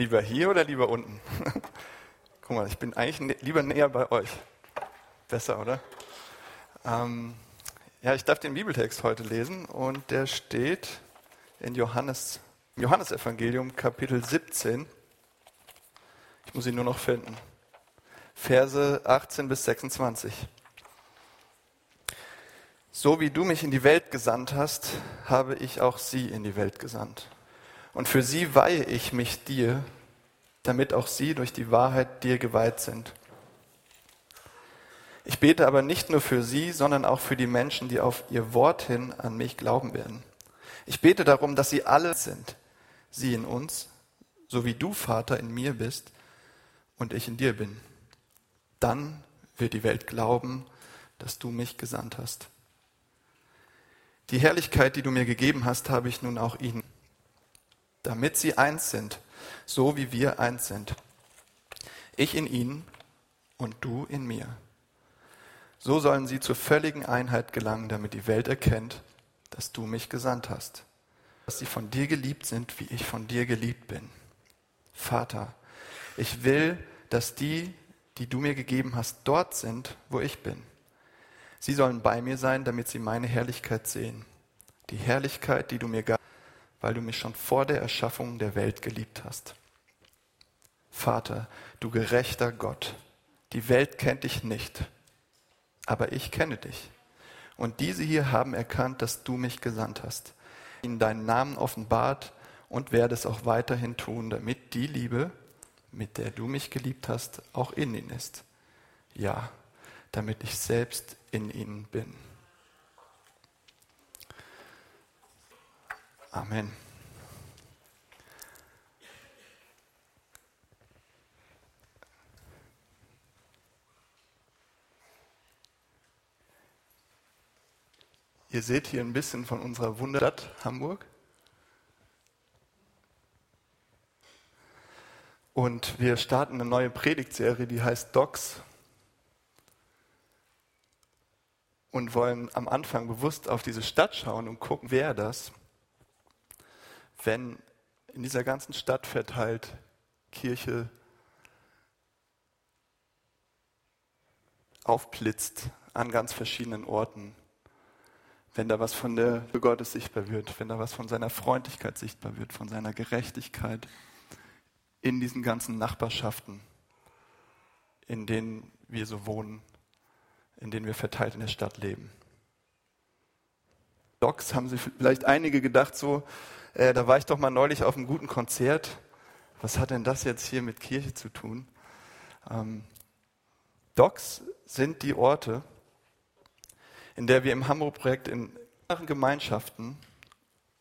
Lieber hier oder lieber unten? Guck mal, ich bin eigentlich lieber näher bei euch. Besser, oder? Ähm, ja, ich darf den Bibeltext heute lesen und der steht in Johannes, Johannesevangelium Kapitel 17. Ich muss ihn nur noch finden. Verse 18 bis 26. So wie du mich in die Welt gesandt hast, habe ich auch sie in die Welt gesandt. Und für sie weihe ich mich dir, damit auch sie durch die Wahrheit dir geweiht sind. Ich bete aber nicht nur für sie, sondern auch für die Menschen, die auf ihr Wort hin an mich glauben werden. Ich bete darum, dass sie alle sind, sie in uns, so wie du, Vater, in mir bist und ich in dir bin. Dann wird die Welt glauben, dass du mich gesandt hast. Die Herrlichkeit, die du mir gegeben hast, habe ich nun auch ihnen, damit sie eins sind, so wie wir eins sind. Ich in ihnen und du in mir. So sollen sie zur völligen Einheit gelangen, damit die Welt erkennt, dass du mich gesandt hast, dass sie von dir geliebt sind, wie ich von dir geliebt bin. Vater, ich will, dass die, die du mir gegeben hast, dort sind, wo ich bin Sie sollen bei mir sein, damit sie meine Herrlichkeit sehen. Die Herrlichkeit, die du mir gabst, weil du mich schon vor der Erschaffung der Welt geliebt hast. Vater, du gerechter Gott, die Welt kennt dich nicht, aber ich kenne dich. Und diese hier haben erkannt, dass du mich gesandt hast, ihnen deinen Namen offenbart und werde es auch weiterhin tun, damit die Liebe, mit der du mich geliebt hast, auch in ihnen ist. Ja, damit ich selbst in ihnen bin. Amen. Ihr seht hier ein bisschen von unserer Wunderstadt Hamburg. Und wir starten eine neue Predigtserie, die heißt Docs, und wollen am Anfang bewusst auf diese Stadt schauen und gucken, wer das, wenn in dieser ganzen Stadt verteilt Kirche aufblitzt an ganz verschiedenen Orten, wenn da was von der Gottes sichtbar wird, wenn da was von seiner Freundlichkeit sichtbar wird, von seiner Gerechtigkeit in diesen ganzen Nachbarschaften, in denen wir so wohnen in denen wir verteilt in der Stadt leben. Docs haben sich vielleicht einige gedacht, so, äh, da war ich doch mal neulich auf einem guten Konzert. Was hat denn das jetzt hier mit Kirche zu tun? Ähm, Docs sind die Orte, in der wir im Hamburg-Projekt in anderen Gemeinschaften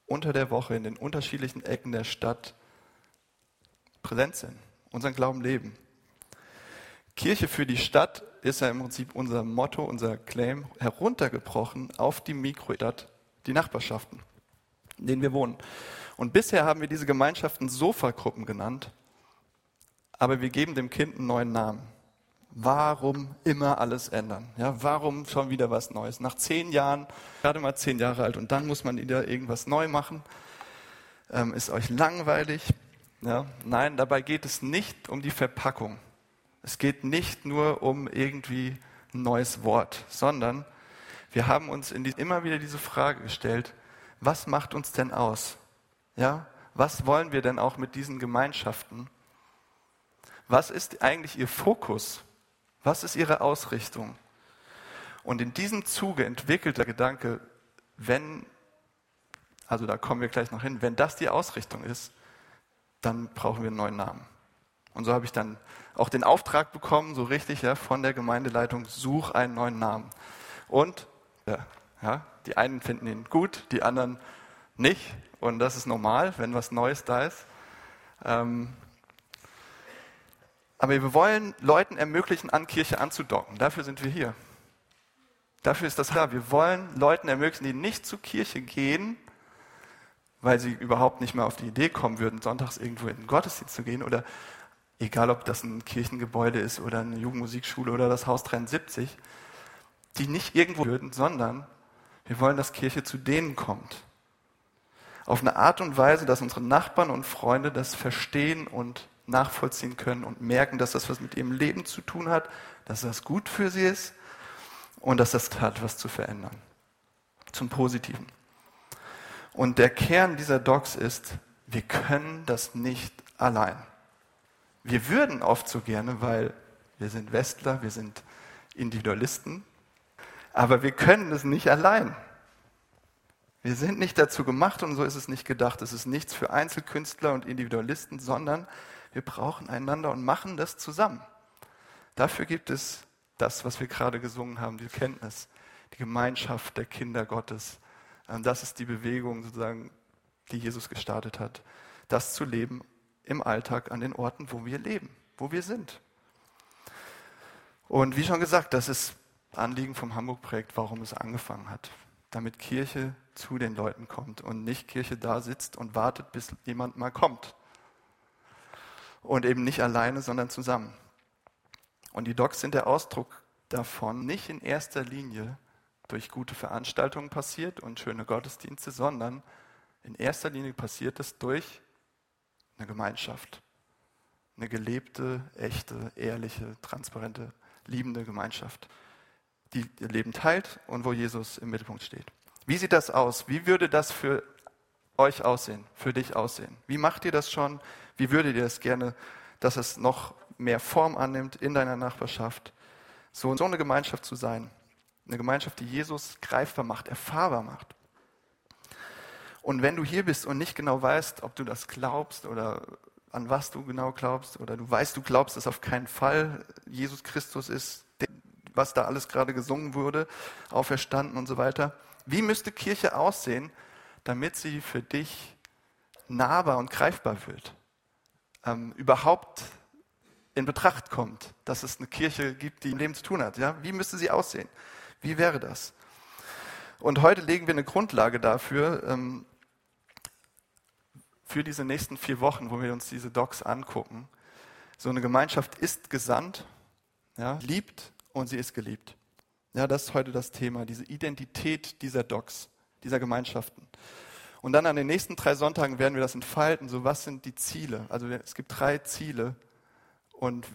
unter der Woche in den unterschiedlichen Ecken der Stadt präsent sind, unseren Glauben leben. Kirche für die Stadt ist ja im Prinzip unser Motto, unser Claim, heruntergebrochen auf die Mikrostadt, die Nachbarschaften, in denen wir wohnen. Und bisher haben wir diese Gemeinschaften Sofagruppen genannt, aber wir geben dem Kind einen neuen Namen. Warum immer alles ändern? Ja, warum schon wieder was Neues? Nach zehn Jahren, gerade mal zehn Jahre alt, und dann muss man wieder irgendwas neu machen. Ähm, ist euch langweilig? Ja, nein, dabei geht es nicht um die Verpackung. Es geht nicht nur um irgendwie ein neues Wort, sondern wir haben uns die, immer wieder diese Frage gestellt, was macht uns denn aus? Ja, was wollen wir denn auch mit diesen Gemeinschaften? Was ist eigentlich ihr Fokus? Was ist ihre Ausrichtung? Und in diesem Zuge entwickelt der Gedanke, wenn, also da kommen wir gleich noch hin, wenn das die Ausrichtung ist, dann brauchen wir einen neuen Namen. Und so habe ich dann auch den Auftrag bekommen, so richtig, ja, von der Gemeindeleitung, such einen neuen Namen. Und ja, ja, die einen finden ihn gut, die anderen nicht. Und das ist normal, wenn was Neues da ist. Ähm, aber wir wollen Leuten ermöglichen, an Kirche anzudocken. Dafür sind wir hier. Dafür ist das da. Wir wollen Leuten ermöglichen, die nicht zur Kirche gehen, weil sie überhaupt nicht mehr auf die Idee kommen würden, sonntags irgendwo in den Gottesdienst zu gehen oder egal ob das ein Kirchengebäude ist oder eine Jugendmusikschule oder das Haus 73, die nicht irgendwo würden, sondern wir wollen, dass Kirche zu denen kommt. Auf eine Art und Weise, dass unsere Nachbarn und Freunde das verstehen und nachvollziehen können und merken, dass das was mit ihrem Leben zu tun hat, dass das gut für sie ist und dass das hat, was zu verändern. Zum Positiven. Und der Kern dieser Docs ist, wir können das nicht allein. Wir würden oft so gerne, weil wir sind Westler, wir sind Individualisten, aber wir können es nicht allein. Wir sind nicht dazu gemacht und so ist es nicht gedacht. Es ist nichts für Einzelkünstler und Individualisten, sondern wir brauchen einander und machen das zusammen. Dafür gibt es das, was wir gerade gesungen haben, die Kenntnis, die Gemeinschaft der Kinder Gottes. Ähm, das ist die Bewegung sozusagen, die Jesus gestartet hat. Das zu leben im Alltag an den Orten, wo wir leben, wo wir sind. Und wie schon gesagt, das ist Anliegen vom Hamburg-Projekt, warum es angefangen hat. Damit Kirche zu den Leuten kommt und nicht Kirche da sitzt und wartet, bis jemand mal kommt. Und eben nicht alleine, sondern zusammen. Und die Docs sind der Ausdruck davon, nicht in erster Linie durch gute Veranstaltungen passiert und schöne Gottesdienste, sondern in erster Linie passiert es durch eine Gemeinschaft. Eine gelebte, echte, ehrliche, transparente, liebende Gemeinschaft, die ihr Leben teilt und wo Jesus im Mittelpunkt steht. Wie sieht das aus? Wie würde das für euch aussehen, für dich aussehen? Wie macht ihr das schon? Wie würdet ihr es gerne, dass es noch mehr Form annimmt in deiner Nachbarschaft? So, so eine Gemeinschaft zu sein. Eine Gemeinschaft, die Jesus greifbar macht, erfahrbar macht. Und wenn du hier bist und nicht genau weißt, ob du das glaubst oder an was du genau glaubst, oder du weißt, du glaubst, dass auf keinen Fall Jesus Christus ist, was da alles gerade gesungen wurde, auferstanden und so weiter. Wie müsste Kirche aussehen, damit sie für dich nahbar und greifbar wird? Ähm, überhaupt in Betracht kommt, dass es eine Kirche gibt, die im Leben zu tun hat. Ja? Wie müsste sie aussehen? Wie wäre das? Und heute legen wir eine Grundlage dafür, ähm, für diese nächsten vier Wochen, wo wir uns diese Docs angucken. So eine Gemeinschaft ist gesandt, ja, liebt und sie ist geliebt. Ja, das ist heute das Thema, diese Identität dieser Docs, dieser Gemeinschaften. Und dann an den nächsten drei Sonntagen werden wir das entfalten. So, was sind die Ziele? Also es gibt drei Ziele und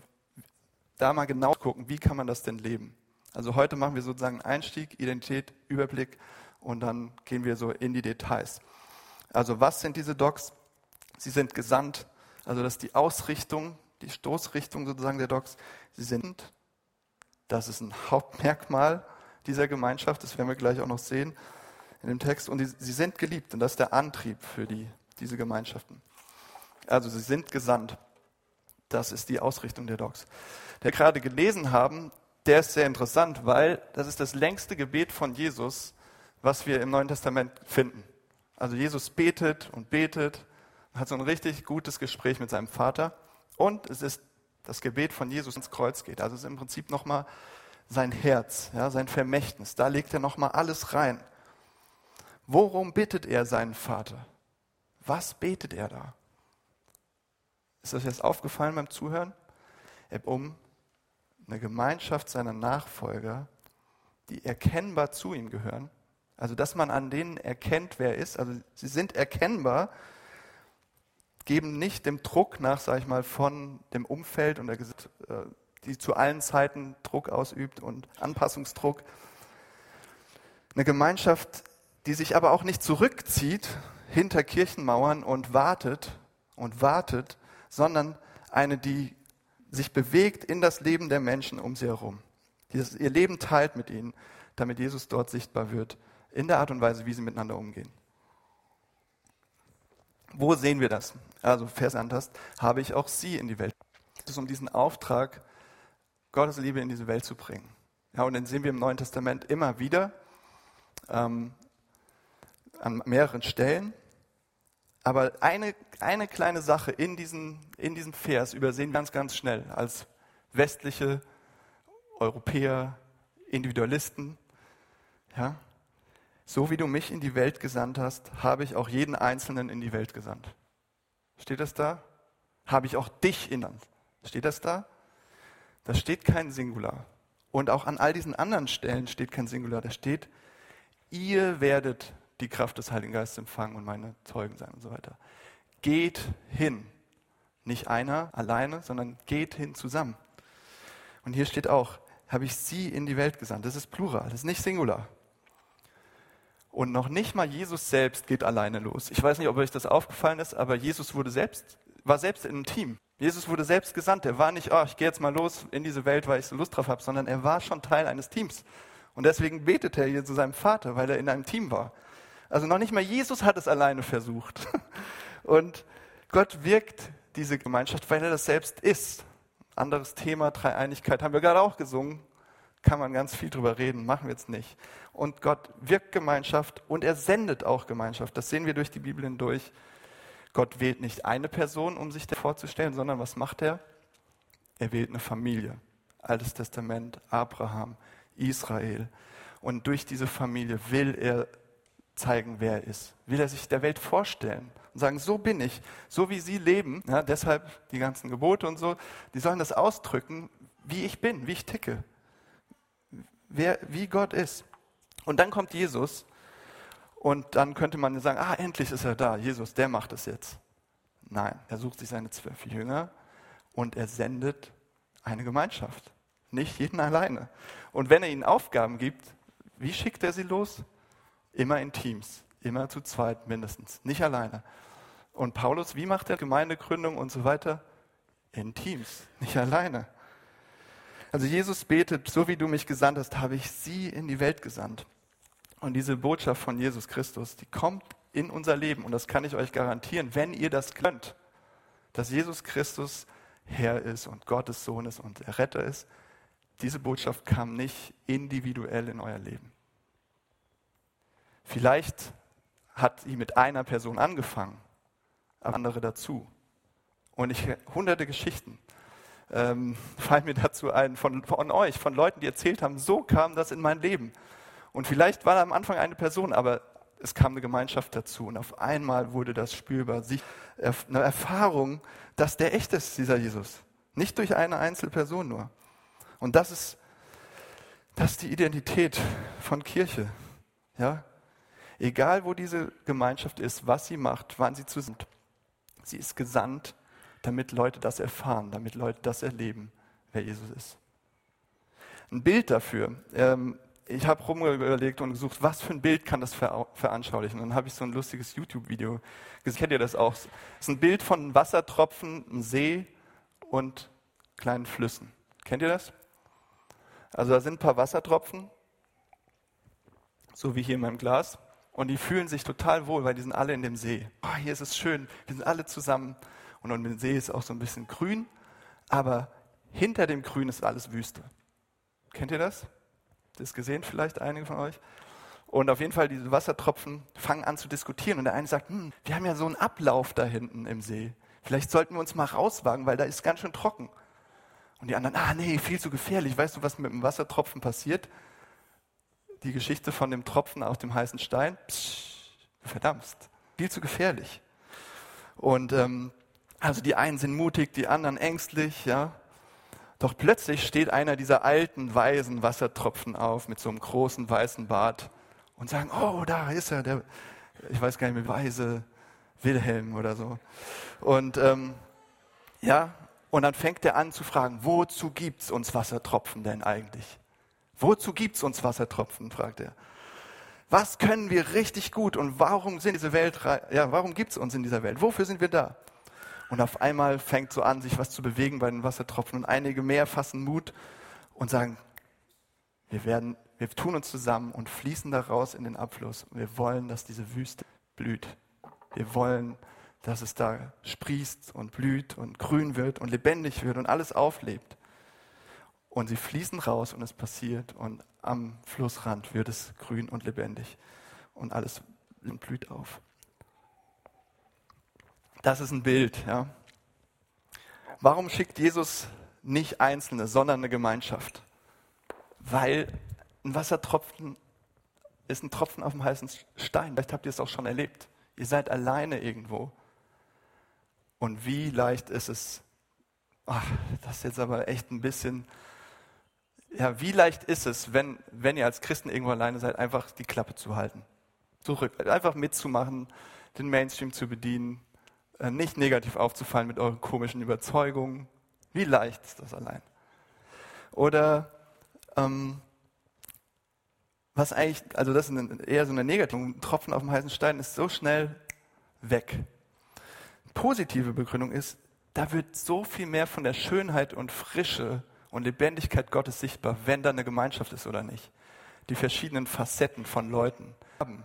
da mal genau gucken, wie kann man das denn leben? Also heute machen wir sozusagen Einstieg, Identität, Überblick und dann gehen wir so in die Details. Also was sind diese Docs? Sie sind gesandt, also das ist die Ausrichtung, die Stoßrichtung sozusagen der Docs. Sie sind, das ist ein Hauptmerkmal dieser Gemeinschaft, das werden wir gleich auch noch sehen in dem Text. Und die, sie sind geliebt und das ist der Antrieb für die, diese Gemeinschaften. Also sie sind gesandt. Das ist die Ausrichtung der Docs. Der gerade gelesen haben, der ist sehr interessant, weil das ist das längste Gebet von Jesus, was wir im Neuen Testament finden. Also Jesus betet und betet, hat so ein richtig gutes Gespräch mit seinem Vater und es ist das Gebet von Jesus ins Kreuz geht. Also es ist im Prinzip nochmal sein Herz, ja, sein Vermächtnis. Da legt er nochmal alles rein. Worum bittet er seinen Vater? Was betet er da? Ist das jetzt aufgefallen beim Zuhören? Um eine Gemeinschaft seiner Nachfolger, die erkennbar zu ihm gehören. Also, dass man an denen erkennt, wer er ist. Also, sie sind erkennbar, geben nicht dem Druck nach, sage ich mal, von dem Umfeld und der äh, die zu allen Zeiten Druck ausübt und Anpassungsdruck. Eine Gemeinschaft, die sich aber auch nicht zurückzieht hinter Kirchenmauern und wartet und wartet, sondern eine, die sich bewegt in das Leben der Menschen um sie herum, die ihr Leben teilt mit ihnen, damit Jesus dort sichtbar wird, in der Art und Weise, wie sie miteinander umgehen. Wo sehen wir das? Also, Vers anders, habe ich auch sie in die Welt. Es ist um diesen Auftrag, Gottes Liebe in diese Welt zu bringen. Ja, und den sehen wir im Neuen Testament immer wieder ähm, an mehreren Stellen. Aber eine, eine kleine Sache in, diesen, in diesem Vers übersehen wir ganz, ganz schnell als westliche Europäer, Individualisten. Ja? So wie du mich in die Welt gesandt hast, habe ich auch jeden Einzelnen in die Welt gesandt. Steht das da? Habe ich auch dich in. Steht das da? Da steht kein Singular. Und auch an all diesen anderen Stellen steht kein Singular. Da steht, ihr werdet die Kraft des Heiligen Geistes empfangen und meine Zeugen sein und so weiter. Geht hin. Nicht einer alleine, sondern geht hin zusammen. Und hier steht auch, habe ich sie in die Welt gesandt. Das ist Plural, das ist nicht Singular. Und noch nicht mal Jesus selbst geht alleine los. Ich weiß nicht, ob euch das aufgefallen ist, aber Jesus wurde selbst, war selbst in einem Team. Jesus wurde selbst gesandt. Er war nicht, oh, ich gehe jetzt mal los in diese Welt, weil ich so Lust drauf habe, sondern er war schon Teil eines Teams. Und deswegen betet er hier zu seinem Vater, weil er in einem Team war. Also noch nicht mal Jesus hat es alleine versucht. Und Gott wirkt diese Gemeinschaft, weil er das selbst ist. Anderes Thema, Dreieinigkeit, haben wir gerade auch gesungen. Kann man ganz viel drüber reden, machen wir jetzt nicht. Und Gott wirkt Gemeinschaft und er sendet auch Gemeinschaft. Das sehen wir durch die Bibel hindurch. Gott wählt nicht eine Person, um sich vorzustellen, sondern was macht er? Er wählt eine Familie. Altes Testament, Abraham, Israel. Und durch diese Familie will er zeigen, wer er ist. Will er sich der Welt vorstellen und sagen, so bin ich, so wie sie leben. Ja, deshalb die ganzen Gebote und so. Die sollen das ausdrücken, wie ich bin, wie ich ticke. Wer, wie Gott ist. Und dann kommt Jesus und dann könnte man sagen, ah, endlich ist er da, Jesus, der macht es jetzt. Nein, er sucht sich seine zwölf Jünger und er sendet eine Gemeinschaft. Nicht jeden alleine. Und wenn er ihnen Aufgaben gibt, wie schickt er sie los? Immer in Teams, immer zu zweit mindestens, nicht alleine. Und Paulus, wie macht er Gemeindegründung und so weiter? In Teams, nicht alleine. Also Jesus betet, so wie du mich gesandt hast, habe ich sie in die Welt gesandt. Und diese Botschaft von Jesus Christus, die kommt in unser Leben. Und das kann ich euch garantieren, wenn ihr das könnt, dass Jesus Christus Herr ist und Gottes Sohn ist und Retter ist. Diese Botschaft kam nicht individuell in euer Leben. Vielleicht hat sie mit einer Person angefangen, aber andere dazu. Und ich hunderte Geschichten ähm, fallen mir dazu ein von, von euch, von Leuten, die erzählt haben, so kam das in mein Leben. Und vielleicht war da am Anfang eine Person, aber es kam eine Gemeinschaft dazu. Und auf einmal wurde das spürbar. Eine Erfahrung, dass der echt ist, dieser Jesus. Nicht durch eine einzelne Person nur. Und das ist, das ist die Identität von Kirche. Ja? Egal, wo diese Gemeinschaft ist, was sie macht, wann sie zusammen Sie ist gesandt, damit Leute das erfahren, damit Leute das erleben, wer Jesus ist. Ein Bild dafür. Ähm, ich habe rumüberlegt und gesucht, was für ein Bild kann das veranschaulichen. Und dann habe ich so ein lustiges YouTube-Video gesehen. Kennt ihr das auch? Es ist ein Bild von Wassertropfen, einem See und kleinen Flüssen. Kennt ihr das? Also da sind ein paar Wassertropfen, so wie hier in meinem Glas. Und die fühlen sich total wohl, weil die sind alle in dem See. Oh, hier ist es schön, wir sind alle zusammen. Und um den See ist auch so ein bisschen grün, aber hinter dem Grün ist alles Wüste. Kennt ihr das? Das gesehen vielleicht einige von euch. Und auf jeden Fall, diese Wassertropfen fangen an zu diskutieren. Und der eine sagt, hm, wir haben ja so einen Ablauf da hinten im See. Vielleicht sollten wir uns mal rauswagen, weil da ist ganz schön trocken. Und die anderen, ah nee, viel zu gefährlich. Weißt du, was mit dem Wassertropfen passiert? Die Geschichte von dem Tropfen auf dem heißen Stein. Psch, verdammst. Viel zu gefährlich. Und ähm, also die einen sind mutig, die anderen ängstlich, ja. Doch plötzlich steht einer dieser alten, weisen Wassertropfen auf mit so einem großen weißen Bart und sagen, oh, da ist er, der, ich weiß gar nicht mehr, weise Wilhelm oder so. Und ähm, ja, und dann fängt er an zu fragen, wozu gibt es uns Wassertropfen denn eigentlich? Wozu gibt es uns Wassertropfen, fragt er. Was können wir richtig gut und warum sind diese Welt, ja, warum gibt es uns in dieser Welt? Wofür sind wir da? Und auf einmal fängt so an, sich was zu bewegen bei den Wassertropfen. Und einige mehr fassen Mut und sagen, wir werden, wir tun uns zusammen und fließen daraus in den Abfluss. Und wir wollen, dass diese Wüste blüht. Wir wollen, dass es da sprießt und blüht und grün wird und lebendig wird und alles auflebt. Und sie fließen raus und es passiert und am Flussrand wird es grün und lebendig und alles blüht auf. Das ist ein Bild. Ja. Warum schickt Jesus nicht Einzelne, sondern eine Gemeinschaft? Weil ein Wassertropfen ist ein Tropfen auf dem heißen Stein. Vielleicht habt ihr es auch schon erlebt. Ihr seid alleine irgendwo. Und wie leicht ist es, ach, das ist jetzt aber echt ein bisschen, ja, wie leicht ist es, wenn, wenn ihr als Christen irgendwo alleine seid, einfach die Klappe zu halten? zurück, einfach mitzumachen, den Mainstream zu bedienen, nicht negativ aufzufallen mit euren komischen Überzeugungen. Wie leicht ist das allein? Oder ähm, was eigentlich, also das ist eher so eine negative, ein Tropfen auf dem heißen Stein ist so schnell weg. Positive Begründung ist, da wird so viel mehr von der Schönheit und Frische und Lebendigkeit Gottes sichtbar, wenn da eine Gemeinschaft ist oder nicht. Die verschiedenen Facetten von Leuten haben.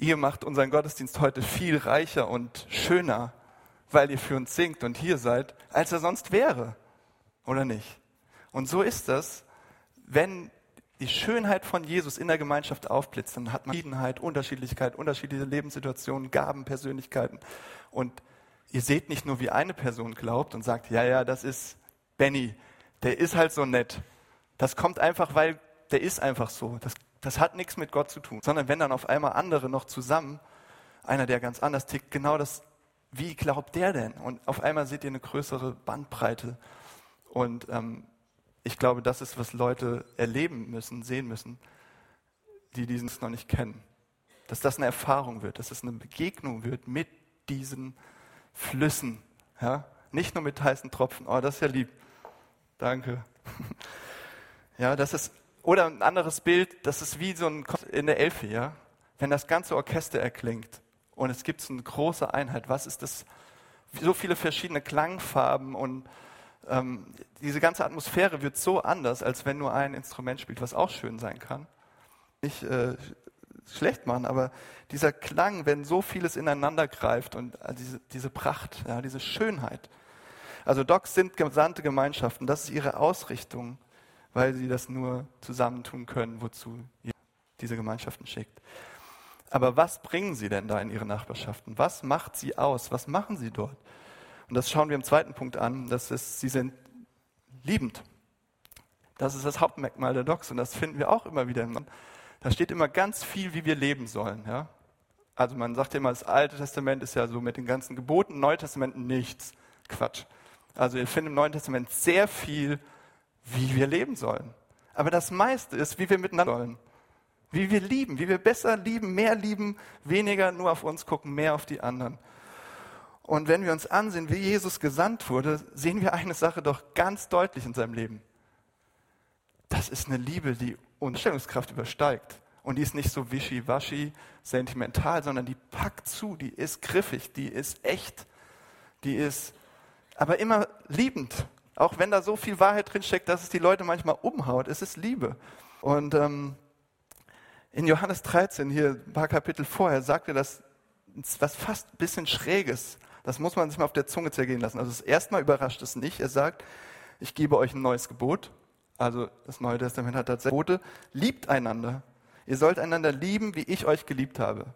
Ihr macht unseren Gottesdienst heute viel reicher und schöner, weil ihr für uns singt und hier seid, als er sonst wäre. Oder nicht? Und so ist das, wenn die Schönheit von Jesus in der Gemeinschaft aufblitzt, dann hat man Verschiedenheit, Unterschiedlichkeit, unterschiedliche Lebenssituationen, Gaben, Persönlichkeiten. Und ihr seht nicht nur, wie eine Person glaubt und sagt, ja, ja, das ist Benny, der ist halt so nett. Das kommt einfach, weil der ist einfach so. Das, das hat nichts mit Gott zu tun. Sondern wenn dann auf einmal andere noch zusammen, einer, der ganz anders tickt, genau das, wie glaubt der denn? Und auf einmal seht ihr eine größere Bandbreite. Und ähm, ich glaube, das ist, was Leute erleben müssen, sehen müssen, die diesen noch nicht kennen. Dass das eine Erfahrung wird, dass es eine Begegnung wird mit diesen Flüssen. Ja? Nicht nur mit heißen Tropfen. Oh, das ist ja lieb. Danke. Ja, das ist, oder ein anderes Bild, das ist wie so ein in der Elfe, ja. Wenn das ganze Orchester erklingt und es gibt so eine große Einheit, was ist das? So viele verschiedene Klangfarben und ähm, diese ganze Atmosphäre wird so anders, als wenn nur ein Instrument spielt, was auch schön sein kann. Nicht äh, schlecht machen, aber dieser Klang, wenn so vieles ineinander greift und äh, diese, diese Pracht, ja, diese Schönheit. Also Docs sind gesandte Gemeinschaften, das ist ihre Ausrichtung, weil sie das nur zusammentun können, wozu diese Gemeinschaften schickt. Aber was bringen sie denn da in ihre Nachbarschaften? Was macht sie aus? Was machen sie dort? Und das schauen wir im zweiten Punkt an, das ist, sie sind liebend. Das ist das Hauptmerkmal der Docs und das finden wir auch immer wieder. Da steht immer ganz viel, wie wir leben sollen. Ja? Also man sagt immer, das Alte Testament ist ja so mit den ganzen Geboten, Neue Testament nichts. Quatsch. Also ihr findet im Neuen Testament sehr viel, wie wir leben sollen. Aber das meiste ist, wie wir miteinander sollen. Wie wir lieben, wie wir besser lieben, mehr lieben, weniger nur auf uns gucken, mehr auf die anderen. Und wenn wir uns ansehen, wie Jesus gesandt wurde, sehen wir eine Sache doch ganz deutlich in seinem Leben. Das ist eine Liebe, die Unstellungskraft übersteigt. Und die ist nicht so wischiwaschi, sentimental, sondern die packt zu, die ist griffig, die ist echt, die ist aber immer liebend. Auch wenn da so viel Wahrheit drinsteckt, dass es die Leute manchmal umhaut, es ist Liebe. Und ähm, in Johannes 13, hier ein paar Kapitel vorher, sagt er das was fast ein bisschen Schräges. Das muss man sich mal auf der Zunge zergehen lassen. Also das erste Mal überrascht es nicht. Er sagt, ich gebe euch ein neues Gebot. Also das Neue Testament hat tatsächlich Gebote. Liebt einander. Ihr sollt einander lieben, wie ich euch geliebt habe.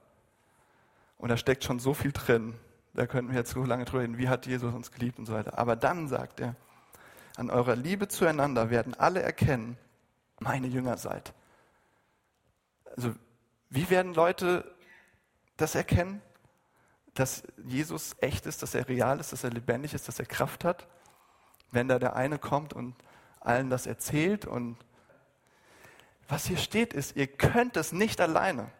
Und da steckt schon so viel drin. Da könnten wir jetzt so lange drüber reden, wie hat Jesus uns geliebt und so weiter. Aber dann sagt er, an eurer Liebe zueinander werden alle erkennen, meine Jünger seid. Also wie werden Leute das erkennen? dass Jesus echt ist, dass er real ist, dass er lebendig ist, dass er Kraft hat. Wenn da der eine kommt und allen das erzählt und was hier steht ist, ihr könnt es nicht alleine.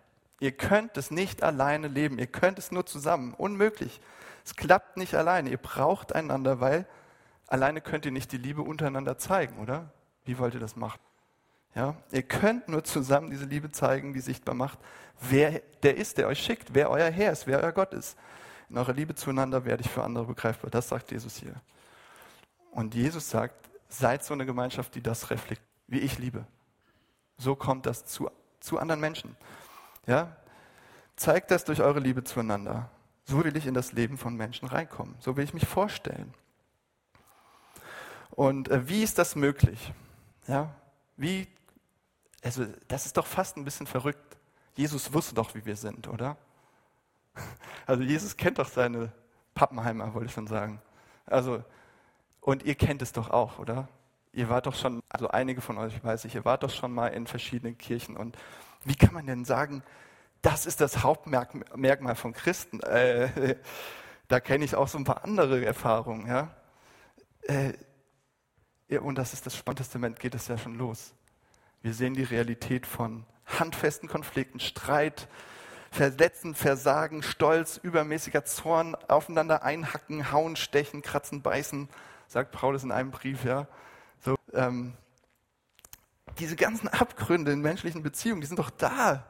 Ihr könnt es nicht alleine leben. Ihr könnt es nur zusammen. Unmöglich. Es klappt nicht alleine. Ihr braucht einander, weil alleine könnt ihr nicht die Liebe untereinander zeigen, oder? Wie wollt ihr das machen? Ja, ihr könnt nur zusammen diese Liebe zeigen, die sichtbar macht, wer der ist, der euch schickt, wer euer Herr ist, wer euer Gott ist. In eurer Liebe zueinander werde ich für andere begreifbar. Das sagt Jesus hier. Und Jesus sagt, seid so eine Gemeinschaft, die das reflektiert, wie ich liebe. So kommt das zu, zu anderen Menschen. Ja? Zeigt das durch eure Liebe zueinander. So will ich in das Leben von Menschen reinkommen. So will ich mich vorstellen. Und äh, wie ist das möglich? Ja? Wie also das ist doch fast ein bisschen verrückt. Jesus wusste doch, wie wir sind, oder? Also Jesus kennt doch seine Pappenheimer, wollte ich schon sagen. Also, und ihr kennt es doch auch, oder? Ihr wart doch schon, also einige von euch weiß ich, ihr wart doch schon mal in verschiedenen Kirchen. Und wie kann man denn sagen, das ist das Hauptmerkmal von Christen? Äh, da kenne ich auch so ein paar andere Erfahrungen, ja. Äh, und das ist das Spannende geht es ja schon los. Wir sehen die Realität von handfesten Konflikten, Streit, Verletzen, Versagen, Stolz, übermäßiger Zorn, aufeinander einhacken, hauen, stechen, kratzen, beißen, sagt Paulus in einem Brief, ja. So, ähm, diese ganzen Abgründe in menschlichen Beziehungen, die sind doch da.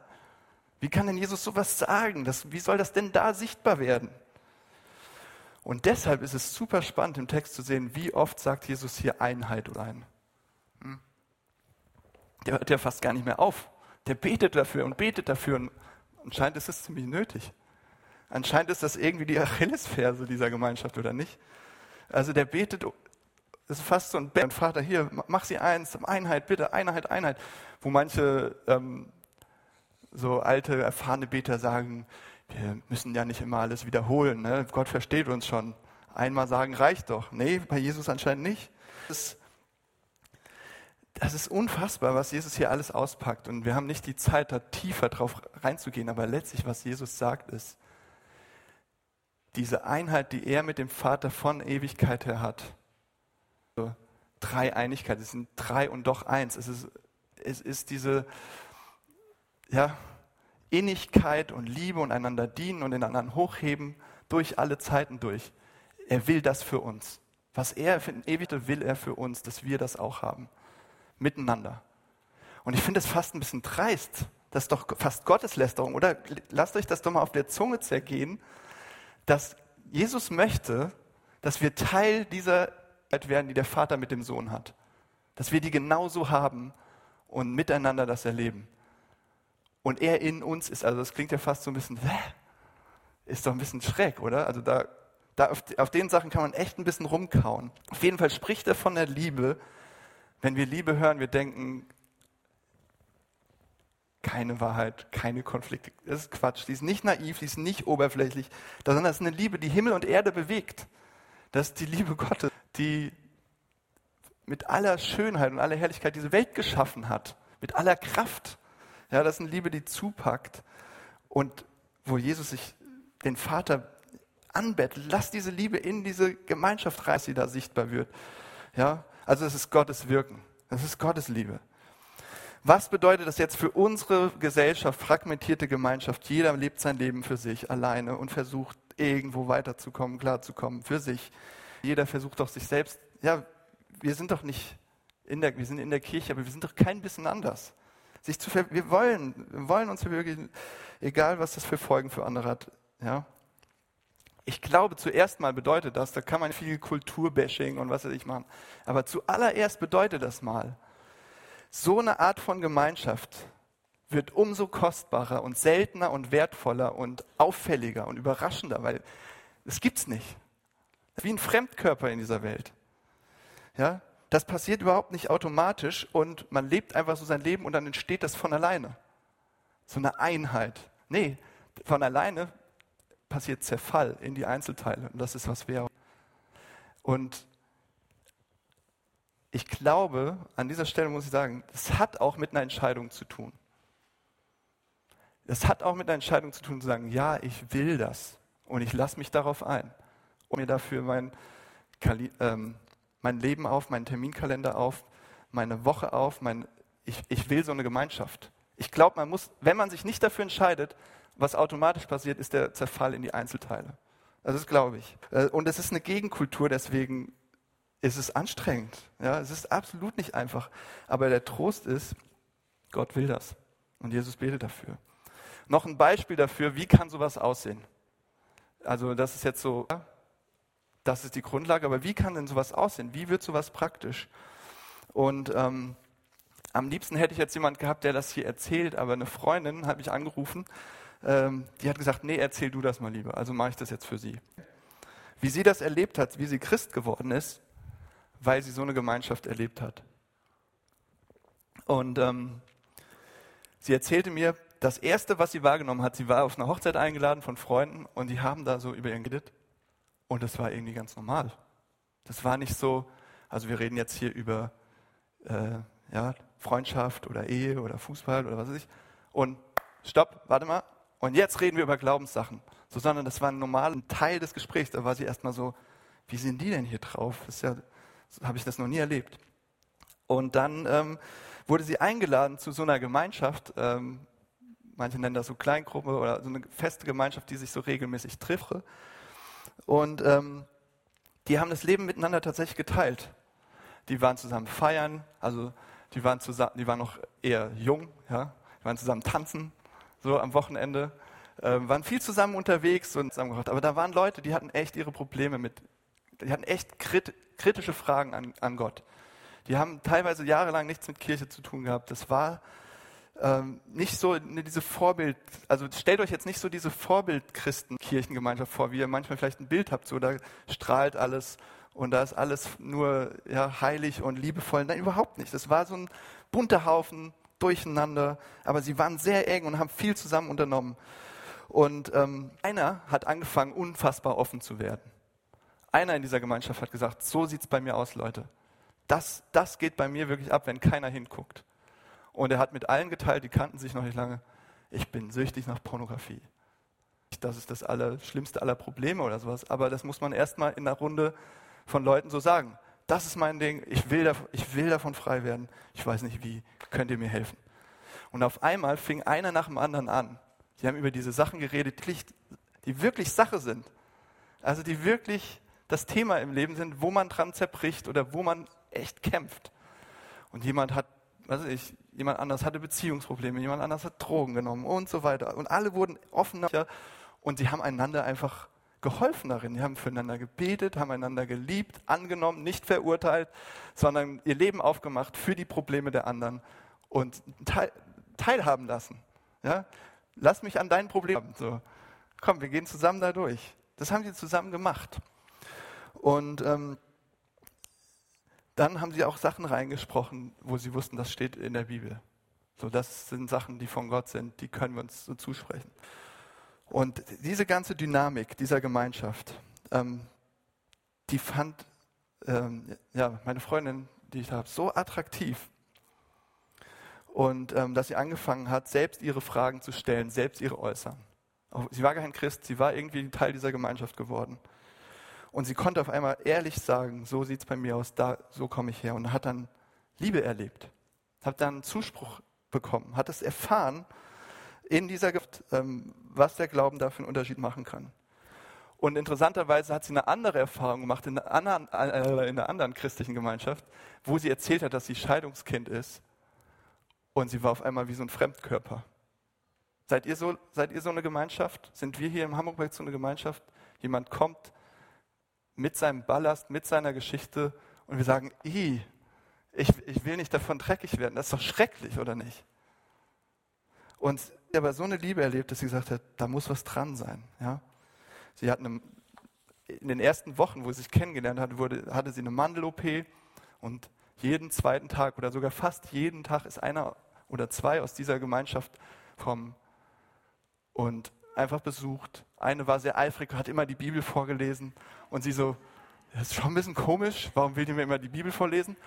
Wie kann denn Jesus sowas sagen? Das, wie soll das denn da sichtbar werden? Und deshalb ist es super spannend im Text zu sehen, wie oft sagt Jesus hier Einheit oder ein. Hm? Der hört ja fast gar nicht mehr auf. Der betet dafür und betet dafür. Und anscheinend ist es ziemlich nötig. Anscheinend ist das irgendwie die Achillesferse dieser Gemeinschaft, oder nicht? Also der betet, ist fast so ein Bett. Vater, hier, mach sie eins, Einheit, bitte, Einheit, Einheit. Wo manche ähm, so alte, erfahrene Beter sagen, wir müssen ja nicht immer alles wiederholen. Ne? Gott versteht uns schon. Einmal sagen reicht doch. Nee, bei Jesus anscheinend nicht. Das ist, das ist unfassbar, was Jesus hier alles auspackt. Und wir haben nicht die Zeit, da tiefer drauf reinzugehen. Aber letztlich, was Jesus sagt, ist, diese Einheit, die er mit dem Vater von Ewigkeit her hat. So, Dreieinigkeit, es sind drei und doch eins. Es ist, es ist diese, ja, Innigkeit und Liebe und einander dienen und den anderen hochheben durch alle Zeiten durch. Er will das für uns. Was er für ewig will er für uns, dass wir das auch haben. Miteinander. Und ich finde es fast ein bisschen dreist. Das ist doch fast Gotteslästerung, oder? Lasst euch das doch mal auf der Zunge zergehen, dass Jesus möchte, dass wir Teil dieser Welt werden, die der Vater mit dem Sohn hat. Dass wir die genauso haben und miteinander das erleben und er in uns ist. Also das klingt ja fast so ein bisschen, ist doch ein bisschen schräg, oder? Also da, da auf, auf den Sachen kann man echt ein bisschen rumkauen. Auf jeden Fall spricht er von der Liebe. Wenn wir Liebe hören, wir denken, keine Wahrheit, keine Konflikte. Das ist Quatsch. Die ist nicht naiv, die ist nicht oberflächlich, sondern das ist eine Liebe, die Himmel und Erde bewegt. Das ist die Liebe Gottes, die mit aller Schönheit und aller Herrlichkeit diese Welt geschaffen hat, mit aller Kraft. Ja, das ist eine Liebe, die zupackt und wo Jesus sich den Vater anbettelt. Lass diese Liebe in diese Gemeinschaft rein, die da sichtbar wird. Ja, also es ist Gottes Wirken. Das ist Gottes Liebe. Was bedeutet das jetzt für unsere Gesellschaft, fragmentierte Gemeinschaft? Jeder lebt sein Leben für sich alleine und versucht irgendwo weiterzukommen, klarzukommen, für sich. Jeder versucht doch sich selbst. Ja, wir sind doch nicht in der, wir sind in der Kirche, aber wir sind doch kein bisschen anders sich zu ver wir wollen, wir wollen uns verwirklichen, egal was das für Folgen für andere hat. Ja? Ich glaube, zuerst mal bedeutet das, da kann man viel Kulturbashing und was weiß ich machen, aber zuallererst bedeutet das mal, so eine Art von Gemeinschaft wird umso kostbarer und seltener und wertvoller und auffälliger und überraschender, weil es gibt's nicht. Wie ein Fremdkörper in dieser Welt. Ja? Das passiert überhaupt nicht automatisch und man lebt einfach so sein Leben und dann entsteht das von alleine. So eine Einheit. Nee, von alleine passiert Zerfall in die Einzelteile und das ist, was wir. Und ich glaube, an dieser Stelle muss ich sagen, es hat auch mit einer Entscheidung zu tun. Es hat auch mit einer Entscheidung zu tun, zu sagen, ja, ich will das und ich lasse mich darauf ein, um mir dafür mein, ähm, mein Leben auf, meinen Terminkalender auf, meine Woche auf, mein, ich, ich will so eine Gemeinschaft. Ich glaube, man muss, wenn man sich nicht dafür entscheidet, was automatisch passiert, ist der Zerfall in die Einzelteile. Also das glaube ich. Äh, und es ist eine Gegenkultur, deswegen ist es anstrengend. Ja, es ist absolut nicht einfach. Aber der Trost ist, Gott will das. Und Jesus betet dafür. Noch ein Beispiel dafür, wie kann sowas aussehen? Also das ist jetzt so, das ist die Grundlage, aber wie kann denn sowas aussehen? Wie wird sowas praktisch? Und ähm, am liebsten hätte ich jetzt jemand gehabt, der das hier erzählt, aber eine Freundin hat mich angerufen, ähm, die hat gesagt, nee, erzähl du das mal lieber, also mache ich das jetzt für sie. Wie sie das erlebt hat, wie sie Christ geworden ist, weil sie so eine Gemeinschaft erlebt hat. Und ähm, sie erzählte mir, das Erste, was sie wahrgenommen hat, sie war auf eine Hochzeit eingeladen von Freunden und die haben da so über ihren geredet. Und das war irgendwie ganz normal. Das war nicht so, also wir reden jetzt hier über äh, ja, Freundschaft oder Ehe oder Fußball oder was weiß ich. Und stopp, warte mal. Und jetzt reden wir über Glaubenssachen. So, sondern das war ein normaler Teil des Gesprächs. Da war sie erstmal so, wie sind die denn hier drauf? Das ja, so habe ich das noch nie erlebt. Und dann ähm, wurde sie eingeladen zu so einer Gemeinschaft, ähm, manche nennen das so Kleingruppe oder so eine feste Gemeinschaft, die sich so regelmäßig trifft. Und ähm, die haben das Leben miteinander tatsächlich geteilt. Die waren zusammen feiern, also die waren, zusammen, die waren noch eher jung, ja, die waren zusammen tanzen, so am Wochenende, äh, waren viel zusammen unterwegs und zusammen gemacht. Aber da waren Leute, die hatten echt ihre Probleme mit, die hatten echt krit, kritische Fragen an, an Gott. Die haben teilweise jahrelang nichts mit Kirche zu tun gehabt. Das war ähm, nicht so ne, diese Vorbild, also stellt euch jetzt nicht so diese Vorbild-Christen-Kirchengemeinschaft vor, wie ihr manchmal vielleicht ein Bild habt, so da strahlt alles und da ist alles nur ja, heilig und liebevoll. Nein, überhaupt nicht. Das war so ein bunter Haufen, durcheinander, aber sie waren sehr eng und haben viel zusammen unternommen. Und ähm, einer hat angefangen, unfassbar offen zu werden. Einer in dieser Gemeinschaft hat gesagt, so sieht es bei mir aus, Leute. Das, das geht bei mir wirklich ab, wenn keiner hinguckt. Und er hat mit allen geteilt, die kannten sich noch nicht lange, ich bin süchtig nach Pornografie. Das ist das allerschlimmste aller Probleme oder sowas, aber das muss man erstmal in einer Runde von Leuten so sagen. Das ist mein Ding, ich will, davon, ich will davon frei werden, ich weiß nicht wie, könnt ihr mir helfen? Und auf einmal fing einer nach dem anderen an. Sie haben über diese Sachen geredet, die wirklich Sache sind. Also die wirklich das Thema im Leben sind, wo man dran zerbricht oder wo man echt kämpft. Und jemand hat, weiß ich, jemand anders hatte Beziehungsprobleme, jemand anders hat Drogen genommen und so weiter. Und alle wurden offener und sie haben einander einfach geholfen darin. Die haben füreinander gebetet, haben einander geliebt, angenommen, nicht verurteilt, sondern ihr Leben aufgemacht für die Probleme der anderen und teil, teilhaben lassen. Ja? Lass mich an deinen Problemen. So. Komm, wir gehen zusammen da durch. Das haben sie zusammen gemacht. Und ähm, dann haben sie auch Sachen reingesprochen, wo sie wussten, das steht in der Bibel. So, das sind Sachen, die von Gott sind, die können wir uns so zusprechen. Und diese ganze Dynamik dieser Gemeinschaft, ähm, die fand ähm, ja, meine Freundin, die ich habe, so attraktiv. Und ähm, dass sie angefangen hat, selbst ihre Fragen zu stellen, selbst ihre äußern. Sie war kein Christ, sie war irgendwie Teil dieser Gemeinschaft geworden. Und sie konnte auf einmal ehrlich sagen, so sieht es bei mir aus, da, so komme ich her. Und hat dann Liebe erlebt, hat dann Zuspruch bekommen, hat es erfahren in dieser Gift, ähm, was der Glauben da für einen Unterschied machen kann. Und interessanterweise hat sie eine andere Erfahrung gemacht in einer anderen, äh, in einer anderen christlichen Gemeinschaft, wo sie erzählt hat, dass sie Scheidungskind ist. Und sie war auf einmal wie so ein Fremdkörper. Seid ihr so, seid ihr so eine Gemeinschaft? Sind wir hier im Hamburg so eine Gemeinschaft? Jemand kommt, mit seinem Ballast, mit seiner Geschichte und wir sagen, ich, ich will nicht davon dreckig werden. Das ist doch schrecklich, oder nicht? Und sie aber so eine Liebe erlebt, dass sie gesagt hat, da muss was dran sein. Ja? Sie hat eine, in den ersten Wochen, wo sie sich kennengelernt hat, wurde, hatte sie eine Mandel-OP und jeden zweiten Tag oder sogar fast jeden Tag ist einer oder zwei aus dieser Gemeinschaft kommen und einfach besucht. Eine war sehr eifrig, hat immer die Bibel vorgelesen und sie so, das ist schon ein bisschen komisch, warum will die mir immer die Bibel vorlesen?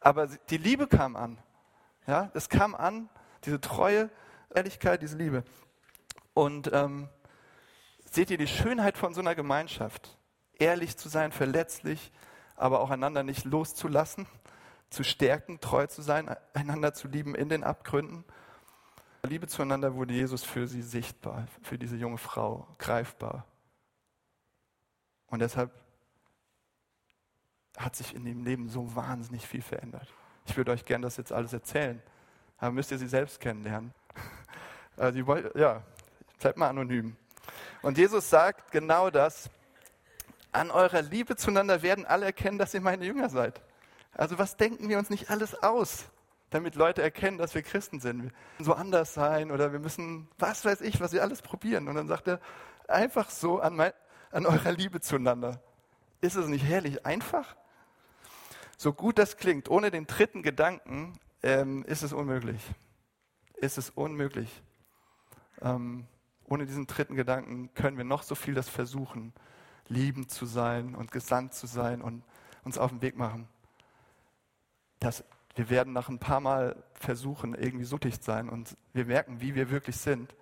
Aber die Liebe kam an. Ja, es kam an, diese Treue, Ehrlichkeit, diese Liebe. Und ähm, seht ihr die Schönheit von so einer Gemeinschaft? Ehrlich zu sein, verletzlich, aber auch einander nicht loszulassen, zu stärken, treu zu sein, einander zu lieben in den Abgründen Liebe zueinander wurde Jesus für sie sichtbar, für diese junge Frau greifbar. Und deshalb hat sich in dem Leben so wahnsinnig viel verändert. Ich würde euch gerne das jetzt alles erzählen, aber müsst ihr sie selbst kennenlernen. Also, ja, bleibt mal anonym. Und Jesus sagt genau das. An eurer Liebe zueinander werden alle erkennen, dass ihr meine Jünger seid. Also was denken wir uns nicht alles aus? Damit Leute erkennen, dass wir Christen sind. Wir müssen so anders sein oder wir müssen, was weiß ich, was wir alles probieren. Und dann sagt er, einfach so an, mein, an eurer Liebe zueinander. Ist es nicht herrlich einfach? So gut das klingt, ohne den dritten Gedanken ähm, ist es unmöglich. Ist es unmöglich. Ähm, ohne diesen dritten Gedanken können wir noch so viel das versuchen, liebend zu sein und gesandt zu sein und uns auf den Weg machen. Das wir werden nach ein paar Mal versuchen, irgendwie dicht sein und wir merken, wie wir wirklich sind,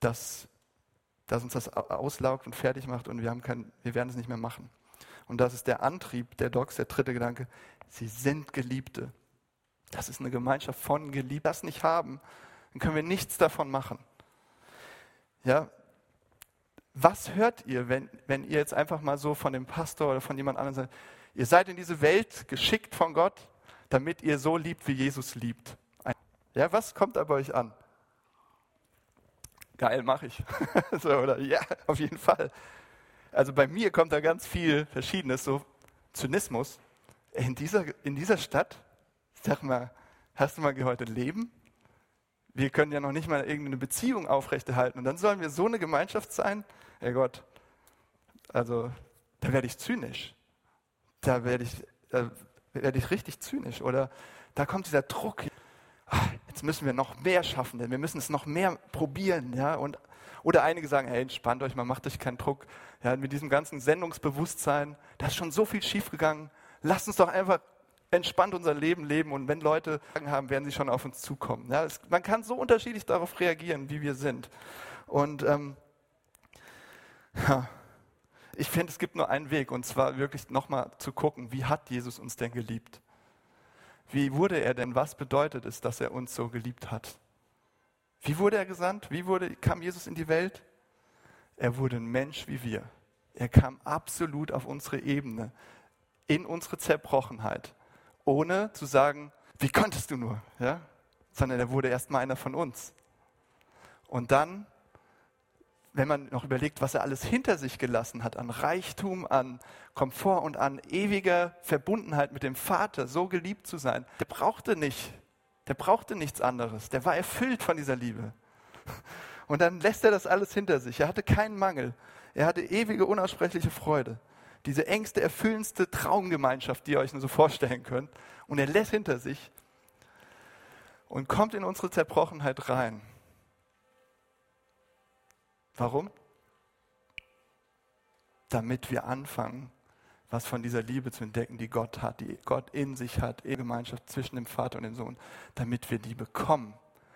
dass, dass uns das auslaugt und fertig macht und wir, haben kein, wir werden es nicht mehr machen. Und das ist der Antrieb der Docs, der dritte Gedanke. Sie sind Geliebte. Das ist eine Gemeinschaft von Geliebten. Das nicht haben, dann können wir nichts davon machen. Ja, was hört ihr, wenn, wenn ihr jetzt einfach mal so von dem Pastor oder von jemand anderem sagt, ihr seid in diese Welt geschickt von Gott, damit ihr so liebt, wie Jesus liebt? Ja, was kommt bei euch an? Geil, mache ich. so, oder ja, auf jeden Fall. Also bei mir kommt da ganz viel Verschiedenes, so Zynismus. In dieser, in dieser Stadt, sag mal, hast du mal gehört, Leben? Wir können ja noch nicht mal irgendeine Beziehung aufrechterhalten. Und dann sollen wir so eine Gemeinschaft sein? Herr Gott, also da werde ich zynisch. Da werde ich, da werde ich richtig zynisch. Oder da kommt dieser Druck. Ah, jetzt müssen wir noch mehr schaffen, denn wir müssen es noch mehr probieren. Ja? Und, oder einige sagen, hey, entspannt euch mal, macht euch keinen Druck. Ja, mit diesem ganzen Sendungsbewusstsein, da ist schon so viel schiefgegangen. Lasst uns doch einfach entspannt unser Leben leben und wenn Leute Fragen haben, werden sie schon auf uns zukommen. Ja, es, man kann so unterschiedlich darauf reagieren, wie wir sind. Und ähm, ja, ich finde, es gibt nur einen Weg und zwar wirklich nochmal zu gucken, wie hat Jesus uns denn geliebt? Wie wurde er denn? Was bedeutet es, dass er uns so geliebt hat? Wie wurde er gesandt? Wie wurde, kam Jesus in die Welt? Er wurde ein Mensch wie wir. Er kam absolut auf unsere Ebene, in unsere Zerbrochenheit ohne zu sagen, wie konntest du nur, ja? sondern er wurde erstmal einer von uns. Und dann, wenn man noch überlegt, was er alles hinter sich gelassen hat, an Reichtum, an Komfort und an ewiger Verbundenheit mit dem Vater, so geliebt zu sein, der brauchte nicht, der brauchte nichts anderes, der war erfüllt von dieser Liebe. Und dann lässt er das alles hinter sich. Er hatte keinen Mangel. Er hatte ewige, unaussprechliche Freude diese engste, erfüllendste Traumgemeinschaft, die ihr euch nur so vorstellen könnt. Und er lässt hinter sich und kommt in unsere Zerbrochenheit rein. Warum? Damit wir anfangen, was von dieser Liebe zu entdecken, die Gott hat, die Gott in sich hat, in Gemeinschaft zwischen dem Vater und dem Sohn, damit wir die bekommen,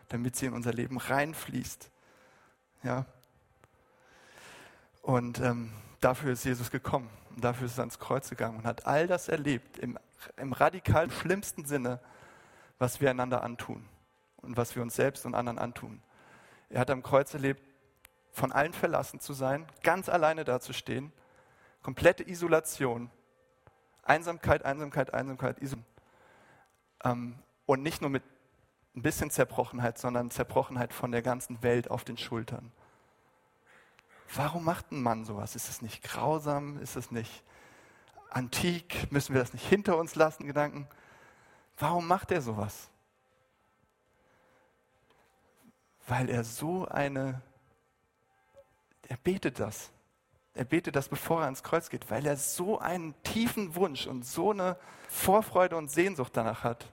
damit sie in unser Leben reinfließt. Ja. Und ähm, dafür ist Jesus gekommen. Und dafür ist er ans Kreuz gegangen und hat all das erlebt, im, im radikal schlimmsten Sinne, was wir einander antun und was wir uns selbst und anderen antun. Er hat am Kreuz erlebt, von allen verlassen zu sein, ganz alleine dazustehen, komplette Isolation, Einsamkeit, Einsamkeit, Einsamkeit, Isolation. Ähm, und nicht nur mit ein bisschen Zerbrochenheit, sondern Zerbrochenheit von der ganzen Welt auf den Schultern. Warum macht ein Mann sowas? Ist es nicht grausam? Ist es nicht antik? Müssen wir das nicht hinter uns lassen, Gedanken? Warum macht er sowas? Weil er so eine, er betet das. Er betet das, bevor er ans Kreuz geht, weil er so einen tiefen Wunsch und so eine Vorfreude und Sehnsucht danach hat,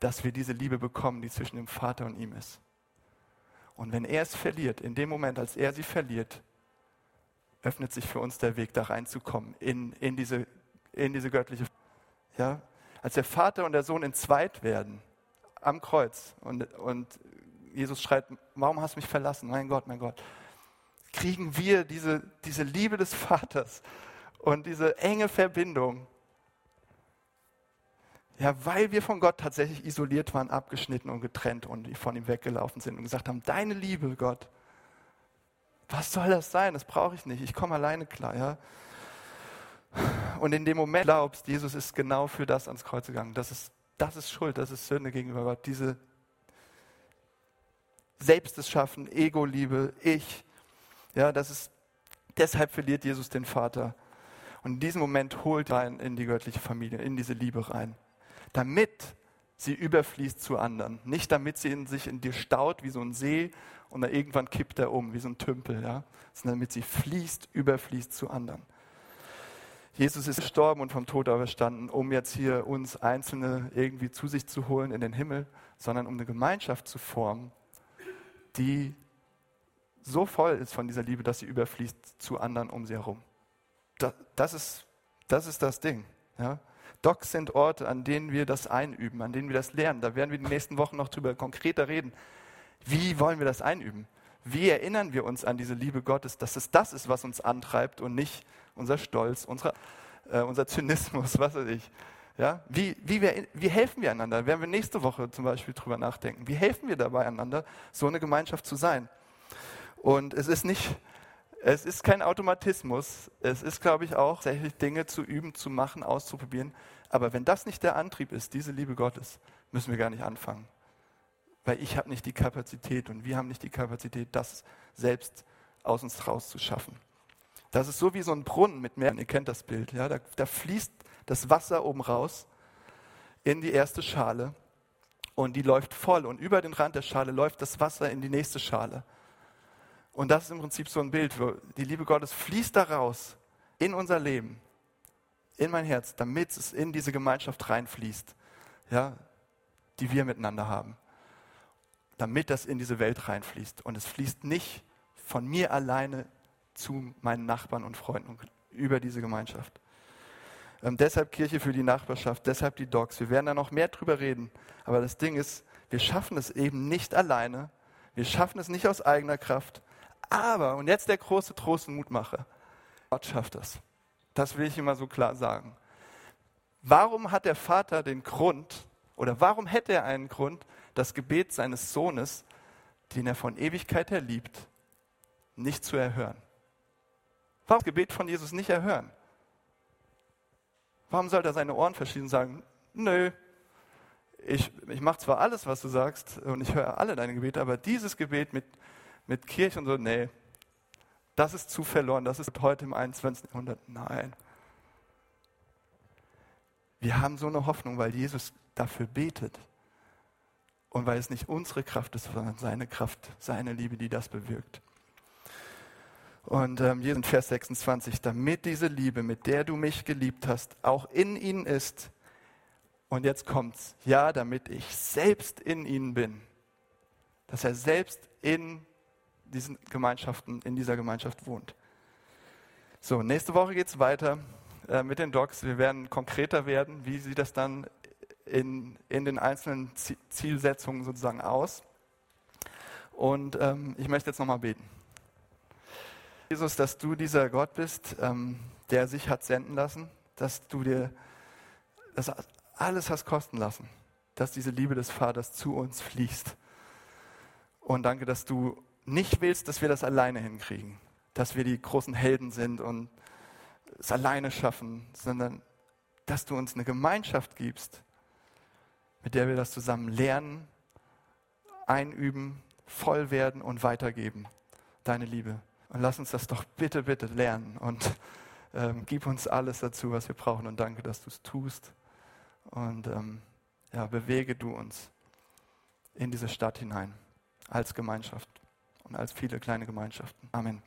dass wir diese Liebe bekommen, die zwischen dem Vater und ihm ist. Und wenn er es verliert, in dem Moment, als er sie verliert, öffnet sich für uns der Weg, da reinzukommen, in, in, diese, in diese göttliche. Ja? Als der Vater und der Sohn entzweit werden am Kreuz und, und Jesus schreit, warum hast du mich verlassen? Mein Gott, mein Gott. Kriegen wir diese, diese Liebe des Vaters und diese enge Verbindung ja, weil wir von Gott tatsächlich isoliert waren, abgeschnitten und getrennt und von ihm weggelaufen sind und gesagt haben, deine Liebe, Gott, was soll das sein? Das brauche ich nicht. Ich komme alleine klar, ja. Und in dem Moment glaubst, Jesus ist genau für das ans Kreuz gegangen. Das ist, das ist Schuld, das ist Sünde gegenüber Gott. Diese Selbstes schaffen, Ego-Liebe, ich. Ja, das ist, deshalb verliert Jesus den Vater. Und in diesem Moment holt ihn in die göttliche Familie, in diese Liebe rein damit sie überfließt zu anderen. Nicht damit sie in sich in dir staut wie so ein See und dann irgendwann kippt er um wie so ein Tümpel, ja? sondern damit sie fließt, überfließt zu anderen. Jesus ist gestorben und vom Tod auferstanden, um jetzt hier uns Einzelne irgendwie zu sich zu holen in den Himmel, sondern um eine Gemeinschaft zu formen, die so voll ist von dieser Liebe, dass sie überfließt zu anderen um sie herum. Das, das ist, das ist das Ding. Ja? Docs sind Orte, an denen wir das einüben, an denen wir das lernen. Da werden wir die nächsten Wochen noch drüber konkreter reden. Wie wollen wir das einüben? Wie erinnern wir uns an diese Liebe Gottes, dass es das ist, was uns antreibt und nicht unser Stolz, unsere, äh, unser Zynismus, was weiß ich. Ja? Wie, wie, wir, wie helfen wir einander? Werden wir nächste Woche zum Beispiel drüber nachdenken. Wie helfen wir dabei einander, so eine Gemeinschaft zu sein? Und es ist nicht, es ist kein Automatismus. Es ist, glaube ich, auch tatsächlich Dinge zu üben, zu machen, auszuprobieren. Aber wenn das nicht der Antrieb ist, diese Liebe Gottes, müssen wir gar nicht anfangen. Weil ich habe nicht die Kapazität und wir haben nicht die Kapazität, das selbst aus uns rauszuschaffen. Das ist so wie so ein Brunnen mit Meer. Ihr kennt das Bild. Ja? Da, da fließt das Wasser oben raus in die erste Schale und die läuft voll und über den Rand der Schale läuft das Wasser in die nächste Schale. Und das ist im Prinzip so ein Bild, wo die Liebe Gottes fließt da raus in unser Leben, in mein Herz, damit es in diese Gemeinschaft reinfließt, ja, die wir miteinander haben. Damit das in diese Welt reinfließt. Und es fließt nicht von mir alleine zu meinen Nachbarn und Freunden über diese Gemeinschaft. Ähm, deshalb Kirche für die Nachbarschaft, deshalb die Docs. Wir werden da noch mehr drüber reden. Aber das Ding ist, wir schaffen es eben nicht alleine. Wir schaffen es nicht aus eigener Kraft. Aber, und jetzt der große Trost und Mutmacher, Gott schafft das. Das will ich immer so klar sagen. Warum hat der Vater den Grund, oder warum hätte er einen Grund, das Gebet seines Sohnes, den er von Ewigkeit her liebt, nicht zu erhören? Warum das Gebet von Jesus nicht erhören? Warum sollte er seine Ohren verschließen und sagen, nö, ich, ich mache zwar alles, was du sagst und ich höre alle deine Gebete, aber dieses Gebet mit, mit Kirche und so, nee, das ist zu verloren, das ist heute im 21. Jahrhundert. Nein. Wir haben so eine Hoffnung, weil Jesus dafür betet. Und weil es nicht unsere Kraft ist, sondern seine Kraft, seine Liebe, die das bewirkt. Und ähm, Jesus in Vers 26, damit diese Liebe, mit der du mich geliebt hast, auch in ihnen ist. Und jetzt kommt's. Ja, damit ich selbst in ihnen bin. Dass er selbst in diesen Gemeinschaften, in dieser Gemeinschaft wohnt. So, nächste Woche geht es weiter äh, mit den Docs. Wir werden konkreter werden. Wie sieht das dann in, in den einzelnen Zielsetzungen sozusagen aus? Und ähm, ich möchte jetzt nochmal beten. Jesus, dass du dieser Gott bist, ähm, der sich hat senden lassen, dass du dir das alles hast kosten lassen, dass diese Liebe des Vaters zu uns fließt. Und danke, dass du nicht willst, dass wir das alleine hinkriegen, dass wir die großen Helden sind und es alleine schaffen, sondern dass du uns eine Gemeinschaft gibst, mit der wir das zusammen lernen, einüben, voll werden und weitergeben. Deine Liebe. Und lass uns das doch bitte, bitte lernen und ähm, gib uns alles dazu, was wir brauchen. Und danke, dass du es tust. Und ähm, ja, bewege du uns in diese Stadt hinein als Gemeinschaft und als viele kleine Gemeinschaften. Amen.